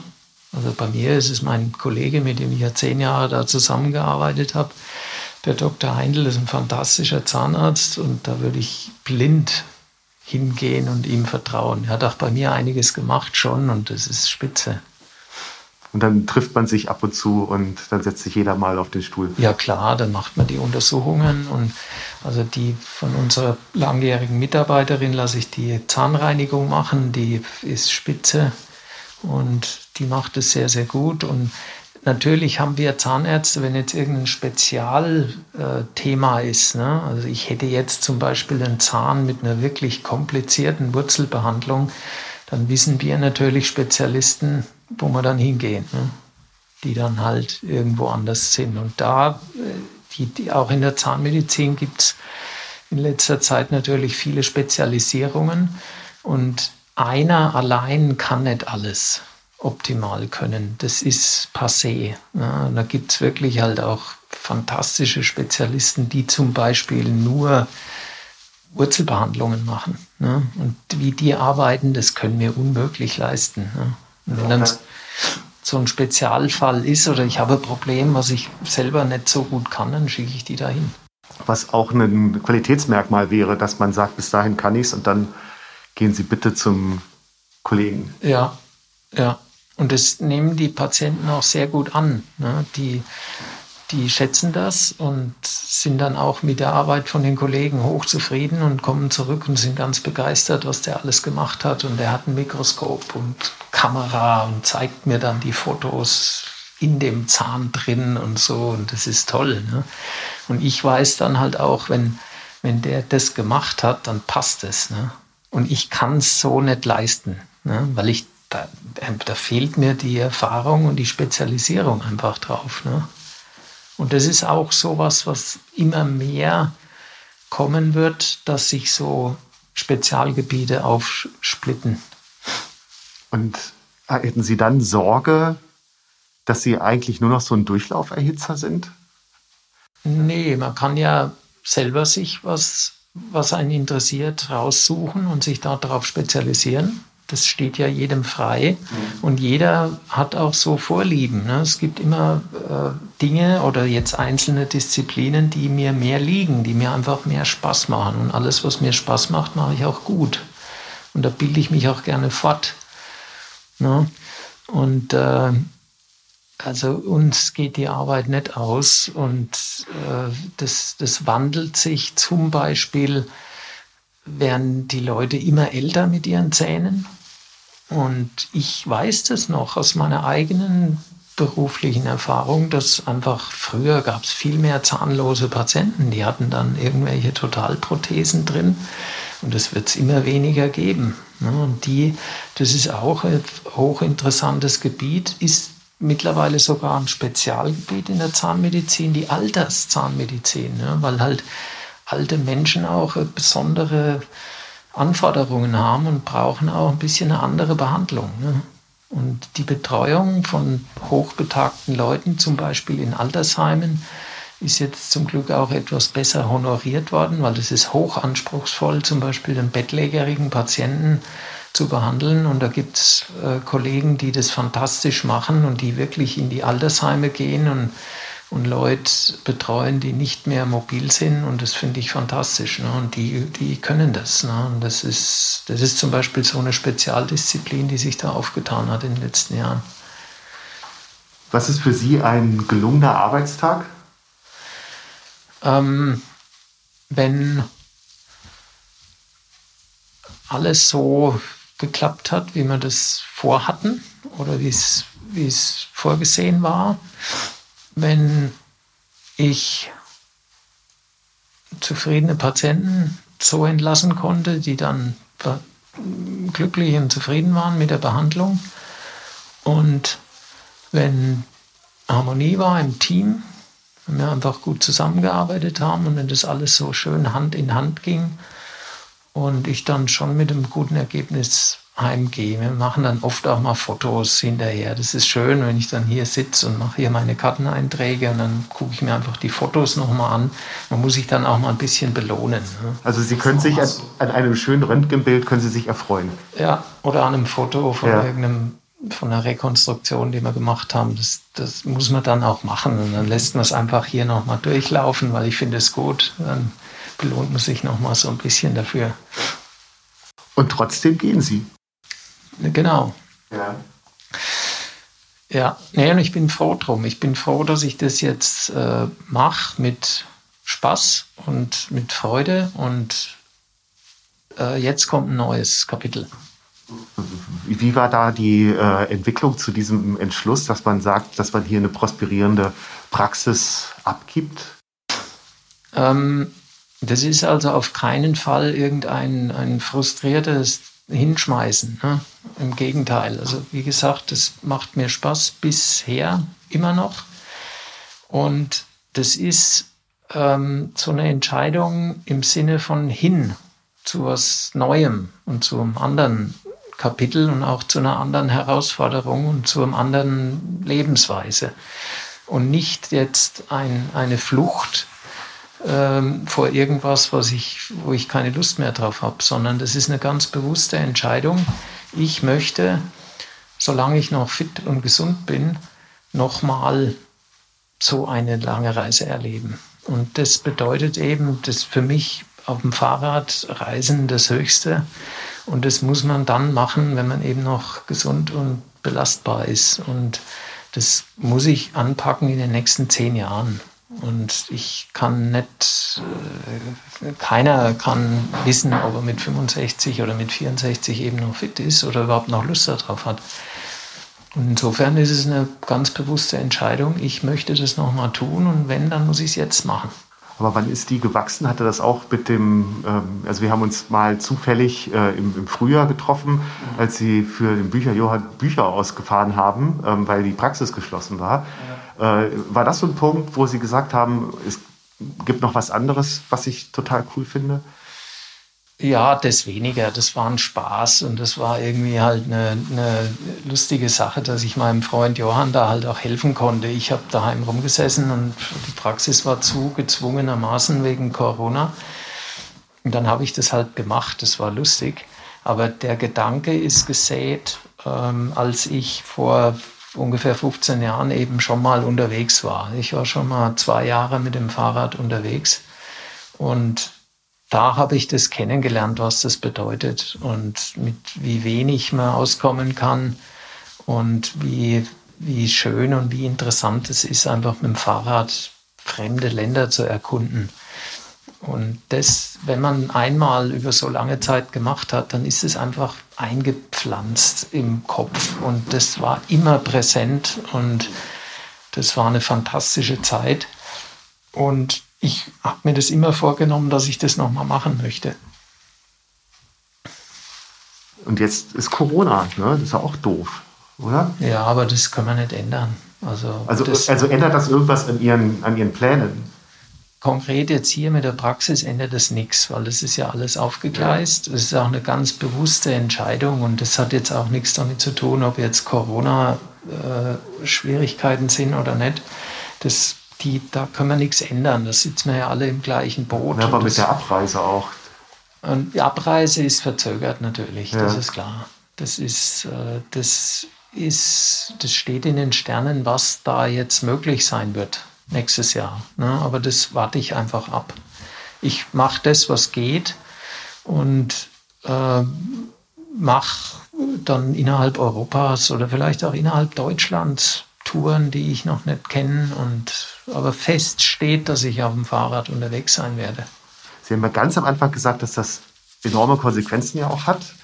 [SPEAKER 3] Also bei mir ist es mein Kollege, mit dem ich ja zehn Jahre da zusammengearbeitet habe. Der Dr. Heindl ist ein fantastischer Zahnarzt und da würde ich blind hingehen und ihm vertrauen. Er hat auch bei mir einiges gemacht schon und das ist spitze.
[SPEAKER 1] Und dann trifft man sich ab und zu und dann setzt sich jeder mal auf den Stuhl.
[SPEAKER 3] Ja klar, dann macht man die Untersuchungen und also die von unserer langjährigen Mitarbeiterin lasse ich die Zahnreinigung machen, die ist spitze und die macht es sehr, sehr gut und Natürlich haben wir Zahnärzte, wenn jetzt irgendein Spezialthema ist. Ne? Also ich hätte jetzt zum Beispiel einen Zahn mit einer wirklich komplizierten Wurzelbehandlung, dann wissen wir natürlich Spezialisten, wo wir dann hingehen, ne? die dann halt irgendwo anders sind. Und da, äh, die, die auch in der Zahnmedizin gibt es in letzter Zeit natürlich viele Spezialisierungen und einer allein kann nicht alles optimal können. Das ist passé. Ja, da gibt es wirklich halt auch fantastische Spezialisten, die zum Beispiel nur Wurzelbehandlungen machen. Ne? Und wie die arbeiten, das können wir unmöglich leisten. Ne? Und wenn dann so ein Spezialfall ist oder ich habe ein Problem, was ich selber nicht so gut kann, dann schicke ich die dahin.
[SPEAKER 1] Was auch ein Qualitätsmerkmal wäre, dass man sagt, bis dahin kann ich es und dann gehen Sie bitte zum Kollegen.
[SPEAKER 3] Ja, ja. Und das nehmen die Patienten auch sehr gut an. Ne? Die, die schätzen das und sind dann auch mit der Arbeit von den Kollegen hochzufrieden und kommen zurück und sind ganz begeistert, was der alles gemacht hat. Und er hat ein Mikroskop und Kamera und zeigt mir dann die Fotos. in dem Zahn drin und so und das ist toll. Ne? Und ich weiß dann halt auch, wenn, wenn der das gemacht hat, dann passt es. Ne? Und ich kann es so nicht leisten, ne? weil ich da, da, fehlt mir die Erfahrung und die Spezialisierung einfach drauf. Ne? Und das ist auch so was, was immer mehr kommen wird, dass sich so Spezialgebiete aufsplitten.
[SPEAKER 1] Und hätten Sie dann Sorge, dass Sie eigentlich nur noch so ein Durchlauferhitzer sind?
[SPEAKER 3] Nee, man kann ja selber sich was, was einen interessiert, raussuchen und sich darauf spezialisieren. Das steht ja jedem frei. Und jeder hat auch so Vorlieben. Ne? Es gibt immer äh, Dinge oder jetzt einzelne Disziplinen, die mir mehr liegen, die mir einfach mehr Spaß machen. Und alles, was mir Spaß macht, mache ich auch gut. Und da bilde ich mich auch gerne fort. Ne? Und äh, also uns geht die Arbeit nicht aus und äh, das, das wandelt sich zum Beispiel, werden die Leute immer älter mit ihren Zähnen und ich weiß das noch aus meiner eigenen beruflichen Erfahrung, dass einfach früher gab es viel mehr zahnlose Patienten, die hatten dann irgendwelche Totalprothesen drin und das wird es immer weniger geben. Ne? Und die, das ist auch ein hochinteressantes Gebiet, ist mittlerweile sogar ein Spezialgebiet in der Zahnmedizin, die Alterszahnmedizin, ne? weil halt alte Menschen auch besondere Anforderungen haben und brauchen auch ein bisschen eine andere Behandlung. Ne? Und die Betreuung von hochbetagten Leuten, zum Beispiel in Altersheimen, ist jetzt zum Glück auch etwas besser honoriert worden, weil es ist hochanspruchsvoll, zum Beispiel den bettlägerigen Patienten zu behandeln. Und da gibt es äh, Kollegen, die das fantastisch machen und die wirklich in die Altersheime gehen und und Leute betreuen, die nicht mehr mobil sind und das finde ich fantastisch. Ne? Und die, die können das. Ne? Und das ist, das ist zum Beispiel so eine Spezialdisziplin, die sich da aufgetan hat in den letzten Jahren.
[SPEAKER 1] Was ist für Sie ein gelungener Arbeitstag?
[SPEAKER 3] Ähm, wenn alles so geklappt hat, wie wir das vorhatten oder wie es vorgesehen war wenn ich zufriedene Patienten so entlassen konnte, die dann glücklich und zufrieden waren mit der Behandlung. Und wenn Harmonie war im Team, wenn wir einfach gut zusammengearbeitet haben und wenn das alles so schön Hand in Hand ging und ich dann schon mit einem guten Ergebnis heimgehe. Wir machen dann oft auch mal Fotos hinterher. Das ist schön, wenn ich dann hier sitze und mache hier meine Karteneinträge und dann gucke ich mir einfach die Fotos nochmal an. Man muss sich dann auch mal ein bisschen belohnen. Ne?
[SPEAKER 1] Also Sie können sich an, an, einem schönen Röntgenbild können Sie sich erfreuen.
[SPEAKER 3] Ja, oder an einem Foto von ja. irgendeinem von einer Rekonstruktion, die wir gemacht haben, das, das muss man dann auch machen. Und dann lässt man es einfach hier nochmal durchlaufen, weil ich finde es gut. Dann belohnt man sich nochmal so ein bisschen dafür.
[SPEAKER 1] Und trotzdem gehen Sie.
[SPEAKER 3] Genau. Ja. Ja, nee, und ich bin froh drum. Ich bin froh, dass ich das jetzt äh, mache mit Spaß und mit Freude. Und äh, jetzt kommt ein neues Kapitel.
[SPEAKER 1] Wie war da die äh, Entwicklung zu diesem Entschluss, dass man sagt, dass man hier eine prosperierende Praxis abgibt?
[SPEAKER 3] Ähm, das ist also auf keinen Fall irgendein ein frustriertes hinschmeißen. Ne? Im Gegenteil. Also wie gesagt, das macht mir Spaß bisher immer noch. Und das ist ähm, so eine Entscheidung im Sinne von hin zu was Neuem und zu einem anderen Kapitel und auch zu einer anderen Herausforderung und zu einer anderen Lebensweise. Und nicht jetzt ein, eine Flucht ähm, vor irgendwas, was ich, wo ich keine Lust mehr drauf habe, sondern das ist eine ganz bewusste Entscheidung. Ich möchte, solange ich noch fit und gesund bin, nochmal so eine lange Reise erleben. Und das bedeutet eben, dass für mich auf dem Fahrrad Reisen das Höchste. Und das muss man dann machen, wenn man eben noch gesund und belastbar ist. Und das muss ich anpacken in den nächsten zehn Jahren. Und ich kann nicht, äh, keiner kann wissen, ob er mit 65 oder mit 64 eben noch fit ist oder überhaupt noch Lust darauf hat. Und insofern ist es eine ganz bewusste Entscheidung, ich möchte das nochmal tun und wenn, dann muss ich es jetzt machen.
[SPEAKER 1] Aber wann ist die gewachsen? Hatte das auch mit dem, ähm, also wir haben uns mal zufällig äh, im, Frühjahr getroffen, als Sie für den Bücher Johann Bücher ausgefahren haben, ähm, weil die Praxis geschlossen war. Äh, war das so ein Punkt, wo Sie gesagt haben, es gibt noch was anderes, was ich total cool finde?
[SPEAKER 3] Ja, das weniger. Das war ein Spaß und das war irgendwie halt eine, eine, lustige Sache, dass ich meinem Freund Johann da halt auch helfen konnte. Ich habe daheim rumgesessen und die Praxis war zu, gezwungenermaßen wegen Corona. Und dann habe ich das halt gemacht. Das war lustig. Aber der Gedanke ist gesät, ähm, als ich vor ungefähr 15 Jahren eben schon mal unterwegs war. Ich war schon mal zwei Jahre mit dem Fahrrad unterwegs und da habe ich das kennengelernt, was das bedeutet und mit wie wenig man auskommen kann und wie, wie schön und wie interessant es ist, einfach mit dem Fahrrad fremde Länder zu erkunden. Und das, wenn man einmal über so lange Zeit gemacht hat, dann ist es einfach eingepflanzt im Kopf und das war immer präsent und das war eine fantastische Zeit. Und ich habe mir das immer vorgenommen, dass ich das nochmal machen möchte.
[SPEAKER 1] Und jetzt ist Corona, ne? das ist ja auch doof, oder?
[SPEAKER 3] Ja, aber das können wir nicht ändern. Also,
[SPEAKER 1] also,
[SPEAKER 3] das,
[SPEAKER 1] also ändert das irgendwas an Ihren, an Ihren Plänen?
[SPEAKER 3] Konkret jetzt hier mit der Praxis ändert das nichts, weil das ist ja alles aufgegleist. Es ist auch eine ganz bewusste Entscheidung und das hat jetzt auch nichts damit zu tun, ob jetzt Corona-Schwierigkeiten äh, sind oder nicht. Das die, da können wir nichts ändern. Da sitzen wir ja alle im gleichen Boot.
[SPEAKER 1] Ja, aber mit der Abreise auch.
[SPEAKER 3] Und die Abreise ist verzögert natürlich, ja. das ist klar. Das ist, äh, das ist, das steht in den Sternen, was da jetzt möglich sein wird nächstes Jahr. Ne? Aber das warte ich einfach ab. Ich mache das, was geht und äh, mache dann innerhalb Europas oder vielleicht auch innerhalb Deutschlands Touren, die ich noch nicht kenne und aber fest steht, dass ich auf dem Fahrrad unterwegs sein werde.
[SPEAKER 1] Sie haben ja ganz am Anfang gesagt, dass das enorme Konsequenzen ja auch hat.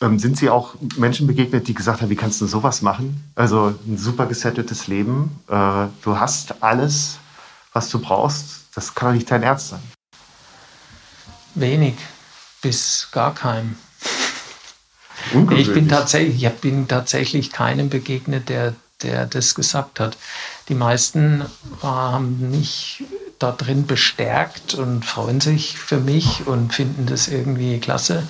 [SPEAKER 1] Ähm, sind Sie auch Menschen begegnet, die gesagt haben, wie kannst du sowas machen? Also ein super gesettetes Leben. Äh, du hast alles, was du brauchst. Das kann doch nicht dein Ernst sein.
[SPEAKER 3] Wenig bis gar keinem. Ich bin tatsächlich, ich bin tatsächlich keinem begegnet, der der das gesagt hat. Die meisten haben mich da drin bestärkt und freuen sich für mich und finden das irgendwie klasse,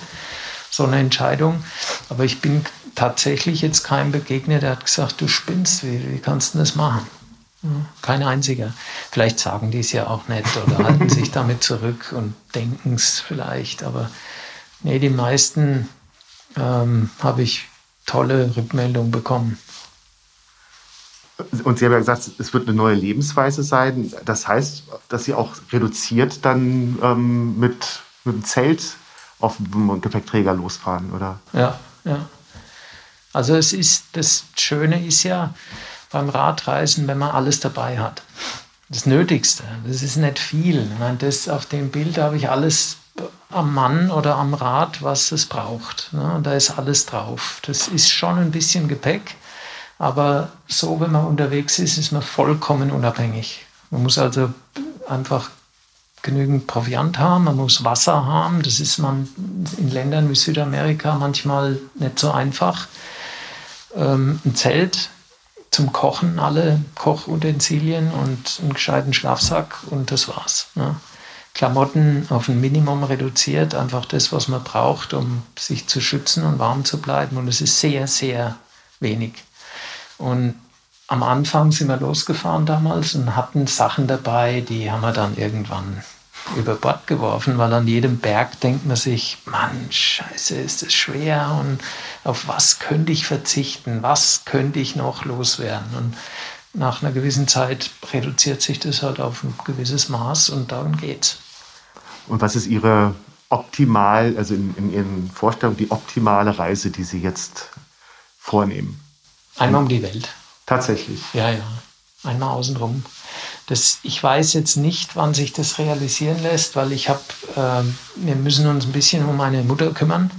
[SPEAKER 3] so eine Entscheidung. Aber ich bin tatsächlich jetzt keinem begegnet, der hat gesagt, du spinnst, wie, wie kannst du das machen? Kein einziger. Vielleicht sagen die es ja auch nicht oder halten sich damit zurück und denken es vielleicht. Aber nee, die meisten ähm, habe ich tolle Rückmeldungen bekommen.
[SPEAKER 1] Und Sie haben ja gesagt, es wird eine neue Lebensweise sein. Das heißt, dass Sie auch reduziert dann ähm, mit, mit dem Zelt auf dem Gepäckträger losfahren, oder?
[SPEAKER 3] Ja, ja. Also es ist, das Schöne ist ja beim Radreisen, wenn man alles dabei hat. Das Nötigste. Das ist nicht viel. Ich meine, das, auf dem Bild habe ich alles am Mann oder am Rad, was es braucht. Ne? Da ist alles drauf. Das ist schon ein bisschen Gepäck aber so, wenn man unterwegs ist, ist man vollkommen unabhängig. Man muss also einfach genügend Proviant haben, man muss Wasser haben. Das ist man in Ländern wie Südamerika manchmal nicht so einfach. Ähm, ein Zelt zum Kochen, alle Kochutensilien und einen gescheiten Schlafsack und das war's. Ne? Klamotten auf ein Minimum reduziert, einfach das, was man braucht, um sich zu schützen und warm zu bleiben. Und es ist sehr, sehr wenig. Und am Anfang sind wir losgefahren damals und hatten Sachen dabei, die haben wir dann irgendwann über Bord geworfen, weil an jedem Berg denkt man sich, Mann, scheiße, ist das schwer und auf was könnte ich verzichten, was könnte ich noch loswerden. Und nach einer gewissen Zeit reduziert sich das halt auf ein gewisses Maß und darum geht's.
[SPEAKER 1] Und was ist Ihre optimal, also in, in Ihren Vorstellungen, die optimale Reise, die Sie jetzt vornehmen?
[SPEAKER 3] Einmal um die Welt.
[SPEAKER 1] Tatsächlich.
[SPEAKER 3] Ja, ja. Einmal außenrum. Das, ich weiß jetzt nicht, wann sich das realisieren lässt, weil ich habe, äh, wir müssen uns ein bisschen um meine Mutter kümmern.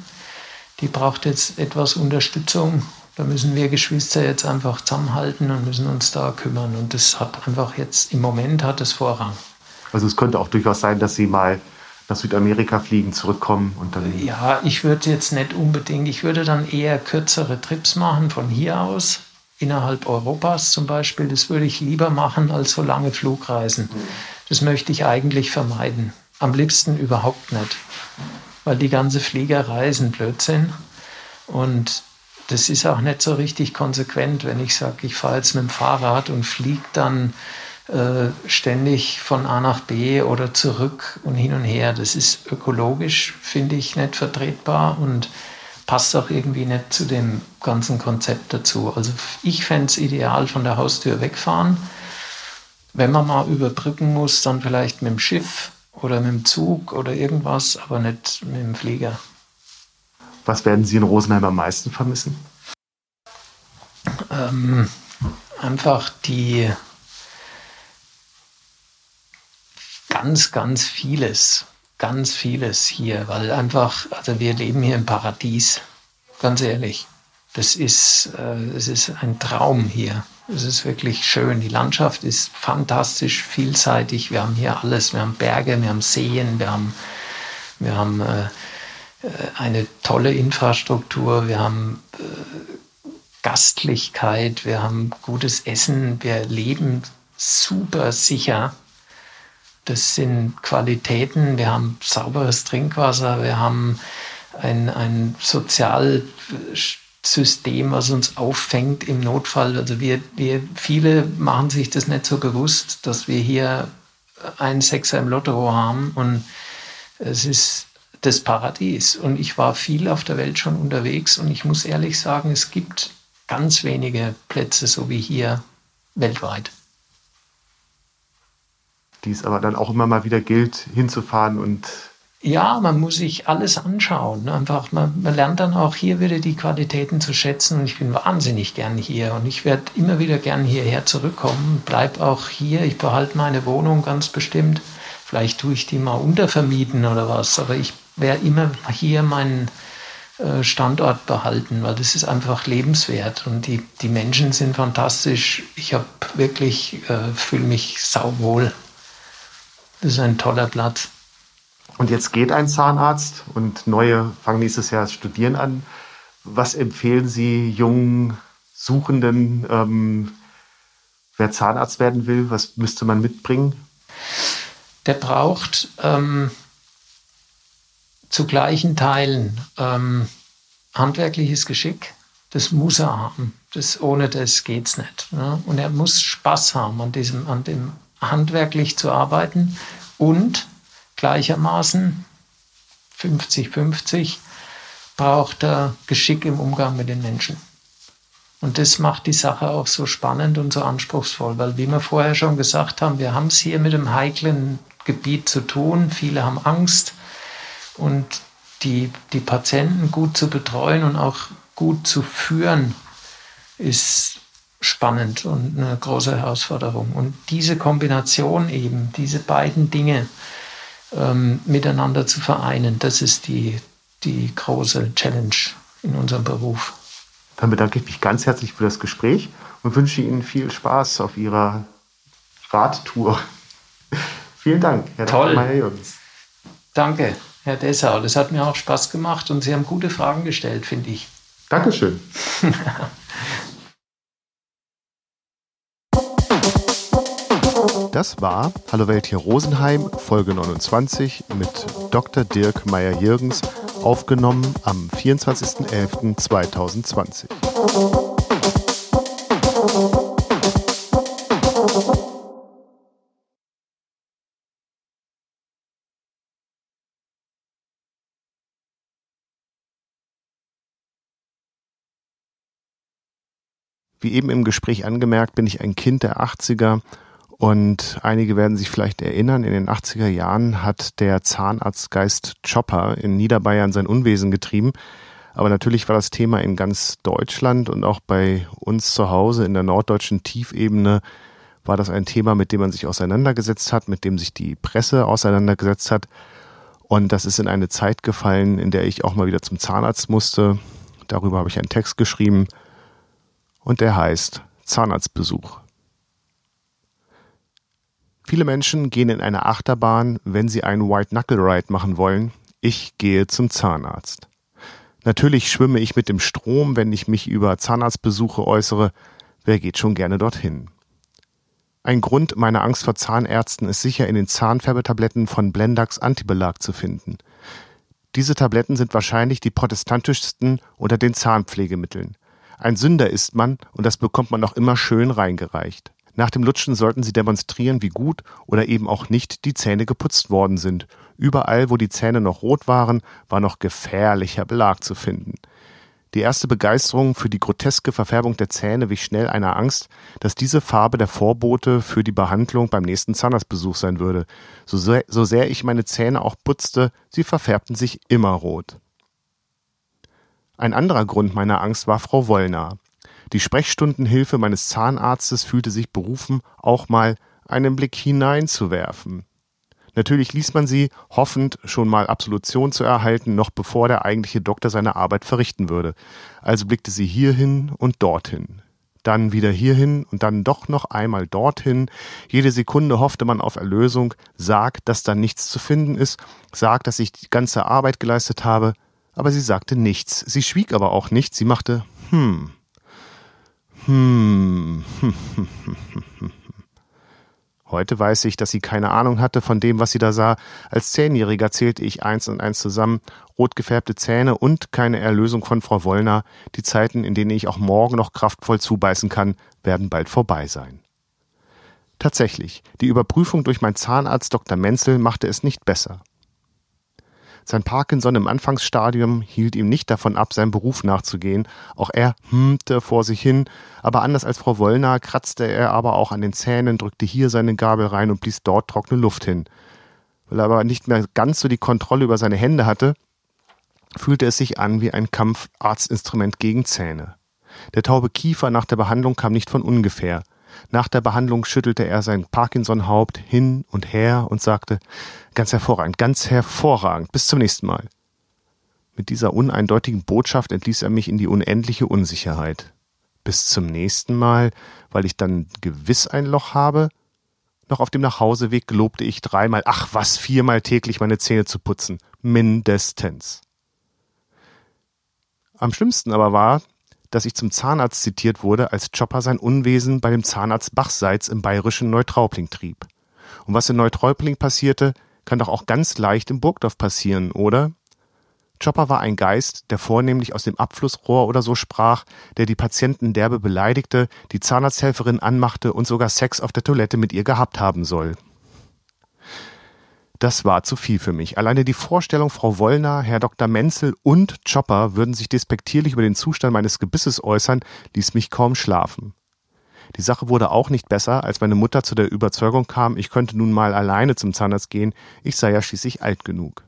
[SPEAKER 3] Die braucht jetzt etwas Unterstützung Da müssen wir Geschwister jetzt einfach zusammenhalten und müssen uns da kümmern. Und das hat einfach jetzt, im Moment hat es Vorrang.
[SPEAKER 1] Also es könnte auch durchaus sein, dass Sie mal nach Südamerika fliegen, zurückkommen und dann.
[SPEAKER 3] Ja, ich würde jetzt nicht unbedingt, ich würde dann eher kürzere Trips machen von hier aus, innerhalb Europas zum Beispiel. Das würde ich lieber machen als so lange Flugreisen. Das möchte ich eigentlich vermeiden. Am liebsten überhaupt nicht, weil die ganze ein Blödsinn. Und das ist auch nicht so richtig konsequent, wenn ich sage, ich fahre jetzt mit dem Fahrrad und fliege dann ständig von A nach B oder zurück und hin und her. Das ist ökologisch, finde ich, nicht vertretbar und passt auch irgendwie nicht zu dem ganzen Konzept dazu. Also ich fände es ideal, von der Haustür wegfahren. Wenn man mal überbrücken muss, dann vielleicht mit dem Schiff oder mit dem Zug oder irgendwas, aber nicht mit dem Flieger.
[SPEAKER 1] Was werden Sie in Rosenheim am meisten vermissen?
[SPEAKER 3] Ähm, einfach die ganz, ganz vieles, ganz vieles hier, weil einfach, also wir leben hier im Paradies, ganz ehrlich. Das ist, äh, das ist ein Traum hier. Es ist wirklich schön. Die Landschaft ist fantastisch, vielseitig. Wir haben hier alles. Wir haben Berge, wir haben Seen, wir haben, wir haben äh, äh eine tolle Infrastruktur, wir haben äh, Gastlichkeit, wir haben gutes Essen, wir leben super sicher. Das sind Qualitäten. Wir haben sauberes Trinkwasser, wir haben ein, ein Sozialsystem, was uns auffängt im Notfall. Also wir, wir, viele machen sich das nicht so bewusst, dass wir hier einen Sechser im Lotto haben und es ist das Paradies. Und ich war viel auf der Welt schon unterwegs und ich muss ehrlich sagen, es gibt ganz wenige Plätze so wie hier weltweit
[SPEAKER 1] die es aber dann auch immer mal wieder gilt, hinzufahren und
[SPEAKER 3] ja, man muss sich alles anschauen. Einfach, man, man, lernt dann auch hier wieder die Qualitäten zu schätzen. Und ich bin wahnsinnig gern hier. Und ich werde immer wieder gern hierher zurückkommen. Bleib auch hier. Ich behalte meine Wohnung ganz bestimmt. Vielleicht tue ich die mal untervermieten oder was. Aber ich werde immer hier meinen äh, Standort behalten, weil das ist einfach lebenswert. Und die, die Menschen sind fantastisch. Ich habe wirklich, äh, fühle mich sauwohl. Das ist ein toller Platz.
[SPEAKER 1] Und jetzt geht ein Zahnarzt und neue fangen nächstes Jahr das Studieren an. Was empfehlen Sie jungen Suchenden, ähm, wer Zahnarzt werden will? Was müsste man mitbringen?
[SPEAKER 3] Der braucht ähm, zu gleichen Teilen ähm, handwerkliches Geschick. Das muss er haben. Das, ohne das geht es nicht. Ne? Und er muss Spaß haben an, diesem, an dem handwerklich zu arbeiten und gleichermaßen 50-50 braucht er Geschick im Umgang mit den Menschen. Und das macht die Sache auch so spannend und so anspruchsvoll, weil wie wir vorher schon gesagt haben, wir haben es hier mit einem heiklen Gebiet zu tun. Viele haben Angst und die, die Patienten gut zu betreuen und auch gut zu führen, ist spannend und eine große Herausforderung. Und diese Kombination eben, diese beiden Dinge ähm, miteinander zu vereinen, das ist die, die große Challenge in unserem Beruf.
[SPEAKER 1] Dann bedanke ich mich ganz herzlich für das Gespräch und wünsche Ihnen viel Spaß auf Ihrer Radtour. Vielen Dank,
[SPEAKER 3] Herr Toll. Meyer-Jürgens. Danke, Herr Dessau. Das hat mir auch Spaß gemacht und Sie haben gute Fragen gestellt, finde ich.
[SPEAKER 1] Dankeschön. Das war Hallo Welt hier Rosenheim, Folge 29 mit Dr. Dirk Meyer-Jürgens, aufgenommen am 24.11.2020. Wie eben im Gespräch angemerkt, bin ich ein Kind der 80er und einige werden sich vielleicht erinnern, in den 80er Jahren hat der Zahnarztgeist Chopper in Niederbayern sein Unwesen getrieben. Aber natürlich war das Thema in ganz Deutschland und auch bei uns zu Hause in der norddeutschen Tiefebene war das ein Thema, mit dem man sich auseinandergesetzt hat, mit dem sich die Presse auseinandergesetzt hat. Und das ist in eine Zeit gefallen, in der ich auch mal wieder zum Zahnarzt musste. Darüber habe ich einen Text geschrieben. und der heißt Zahnarztbesuch. Viele Menschen gehen in eine Achterbahn, wenn sie einen White Knuckle Ride machen wollen. Ich gehe zum Zahnarzt. Natürlich schwimme ich mit dem Strom, wenn ich mich über Zahnarztbesuche äußere. Wer geht schon gerne dorthin? Ein Grund meiner Angst vor Zahnärzten ist sicher in den Zahnfärbetabletten von Blendax Antibelag zu finden. Diese Tabletten sind wahrscheinlich die protestantischsten unter den Zahnpflegemitteln. Ein Sünder ist man und das bekommt man auch immer schön reingereicht. Nach dem Lutschen sollten sie demonstrieren, wie gut oder eben auch nicht die Zähne geputzt worden sind. Überall, wo die Zähne noch rot waren, war noch gefährlicher Belag zu finden. Die erste Begeisterung für die groteske Verfärbung der Zähne wich schnell einer Angst, dass diese Farbe der Vorbote für die Behandlung beim nächsten Zahnarztbesuch sein würde. So sehr, so sehr ich meine Zähne auch putzte, sie verfärbten sich immer rot. Ein anderer Grund meiner Angst war Frau Wollner. Die Sprechstundenhilfe meines Zahnarztes fühlte sich berufen, auch mal einen Blick hineinzuwerfen. Natürlich ließ man sie, hoffend schon mal Absolution zu erhalten, noch bevor der eigentliche Doktor seine Arbeit verrichten würde. Also blickte sie hierhin und dorthin. Dann wieder hierhin und dann doch noch einmal dorthin. Jede Sekunde hoffte man auf Erlösung. Sag, dass da nichts zu finden ist. Sag, dass ich die ganze Arbeit geleistet habe. Aber sie sagte nichts. Sie schwieg aber auch nichts. Sie machte, hm, hm. Heute weiß ich, dass sie keine Ahnung hatte von dem, was sie da sah. Als Zehnjähriger zählte ich eins und eins zusammen. Rot gefärbte Zähne und keine Erlösung von Frau Wollner. Die Zeiten, in denen ich auch morgen noch kraftvoll zubeißen kann, werden bald vorbei sein. Tatsächlich, die Überprüfung durch meinen Zahnarzt Dr. Menzel machte es nicht besser. Sein Parkinson im Anfangsstadium hielt ihm nicht davon ab, seinem Beruf nachzugehen. Auch er hmte vor sich hin, aber anders als Frau Wollner kratzte er aber auch an den Zähnen, drückte hier seine Gabel rein und blies dort trockene Luft hin. Weil er aber nicht mehr ganz so die Kontrolle über seine Hände hatte, fühlte es sich an wie ein Kampfarztinstrument gegen Zähne. Der taube Kiefer nach der Behandlung kam nicht von ungefähr. Nach der Behandlung schüttelte er sein Parkinson-Haupt hin und her und sagte, ganz hervorragend, ganz hervorragend, bis zum nächsten Mal. Mit dieser uneindeutigen Botschaft entließ er mich in die unendliche Unsicherheit. Bis zum nächsten Mal, weil ich dann gewiss ein Loch habe? Noch auf dem Nachhauseweg gelobte ich dreimal, ach was, viermal täglich meine Zähne zu putzen. Mindestens. Am schlimmsten aber war, dass ich zum Zahnarzt zitiert wurde, als Chopper sein Unwesen bei dem Zahnarzt Bachseits im bayerischen Neutraupling trieb. Und was in Neutraupling passierte, kann doch auch ganz leicht im Burgdorf passieren, oder? Chopper war ein Geist, der vornehmlich aus dem Abflussrohr oder so sprach, der die Patienten derbe beleidigte, die Zahnarzthelferin anmachte und sogar Sex auf der Toilette mit ihr gehabt haben soll. Das war zu viel für mich. Alleine die Vorstellung, Frau Wollner, Herr Dr. Menzel und Chopper würden sich despektierlich über den Zustand meines Gebisses äußern, ließ mich kaum schlafen. Die Sache wurde auch nicht besser, als meine Mutter zu der Überzeugung kam, ich könnte nun mal alleine zum Zahnarzt gehen, ich sei ja schließlich alt genug.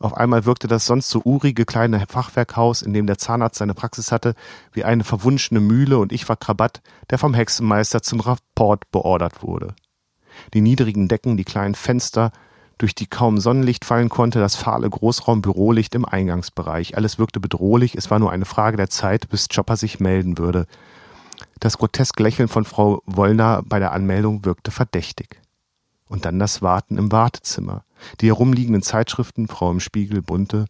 [SPEAKER 1] Auf einmal wirkte das sonst so urige kleine Fachwerkhaus, in dem der Zahnarzt seine Praxis hatte, wie eine verwunschene Mühle und ich war Krabatt, der vom Hexenmeister zum Rapport beordert wurde die niedrigen Decken, die kleinen Fenster, durch die kaum Sonnenlicht fallen konnte, das fahle Großraumbürolicht im Eingangsbereich. Alles wirkte bedrohlich, es war nur eine Frage der Zeit, bis Chopper sich melden würde. Das groteske Lächeln von Frau Wollner bei der Anmeldung wirkte verdächtig. Und dann das Warten im Wartezimmer. Die herumliegenden Zeitschriften, Frau im Spiegel, bunte.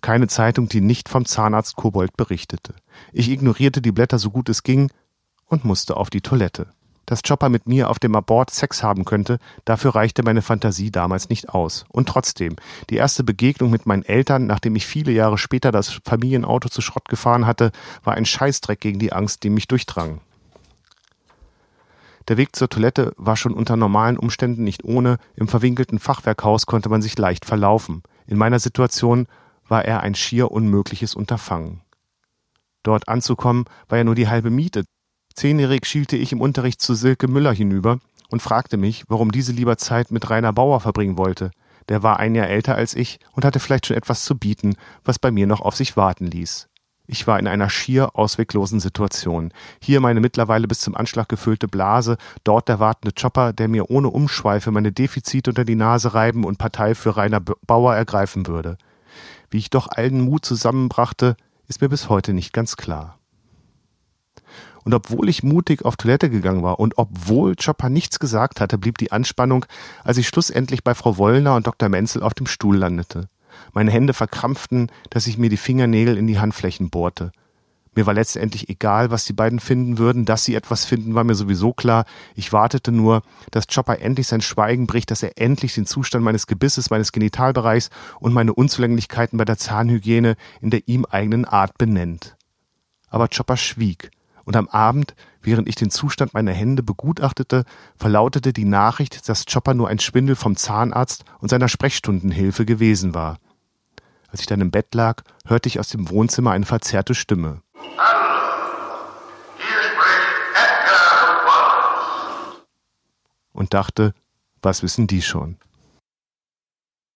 [SPEAKER 1] Keine Zeitung, die nicht vom Zahnarzt Kobold berichtete. Ich ignorierte die Blätter so gut es ging und musste auf die Toilette dass Chopper mit mir auf dem Abort Sex haben könnte, dafür reichte meine Fantasie damals nicht aus. Und trotzdem, die erste Begegnung mit meinen Eltern, nachdem ich viele Jahre später das Familienauto zu Schrott gefahren hatte, war ein Scheißdreck gegen die Angst, die mich durchdrang. Der Weg zur Toilette war schon unter normalen Umständen nicht ohne, im verwinkelten Fachwerkhaus konnte man sich leicht verlaufen. In meiner Situation war er ein schier unmögliches Unterfangen. Dort anzukommen war ja nur die halbe Miete, Zehnjährig schielte ich im Unterricht zu Silke Müller hinüber und fragte mich, warum diese lieber Zeit mit Rainer Bauer verbringen wollte. Der war ein Jahr älter als ich und hatte vielleicht schon etwas zu bieten, was bei mir noch auf sich warten ließ. Ich war in einer schier ausweglosen Situation. Hier meine mittlerweile bis zum Anschlag gefüllte Blase, dort der wartende Chopper, der mir ohne Umschweife meine Defizite unter die Nase reiben und Partei für Rainer Bauer ergreifen würde. Wie ich doch allen Mut zusammenbrachte, ist mir bis heute nicht ganz klar. Und obwohl ich mutig auf Toilette gegangen war und obwohl Chopper nichts gesagt hatte, blieb die Anspannung, als ich schlussendlich bei Frau Wollner und Dr. Menzel auf dem Stuhl landete. Meine Hände verkrampften, dass ich mir die Fingernägel in die Handflächen bohrte. Mir war letztendlich egal, was die beiden finden würden. Dass sie etwas finden, war mir sowieso klar. Ich wartete nur, dass Chopper endlich sein Schweigen bricht, dass er endlich den Zustand meines Gebisses, meines Genitalbereichs und meine Unzulänglichkeiten bei der Zahnhygiene in der ihm eigenen Art benennt. Aber Chopper schwieg. Und am Abend, während ich den Zustand meiner Hände begutachtete, verlautete die Nachricht, dass Chopper nur ein Schwindel vom Zahnarzt und seiner Sprechstundenhilfe gewesen war. Als ich dann im Bett lag, hörte ich aus dem Wohnzimmer eine verzerrte Stimme. Hallo, hier spricht Edgar und dachte, was wissen die schon?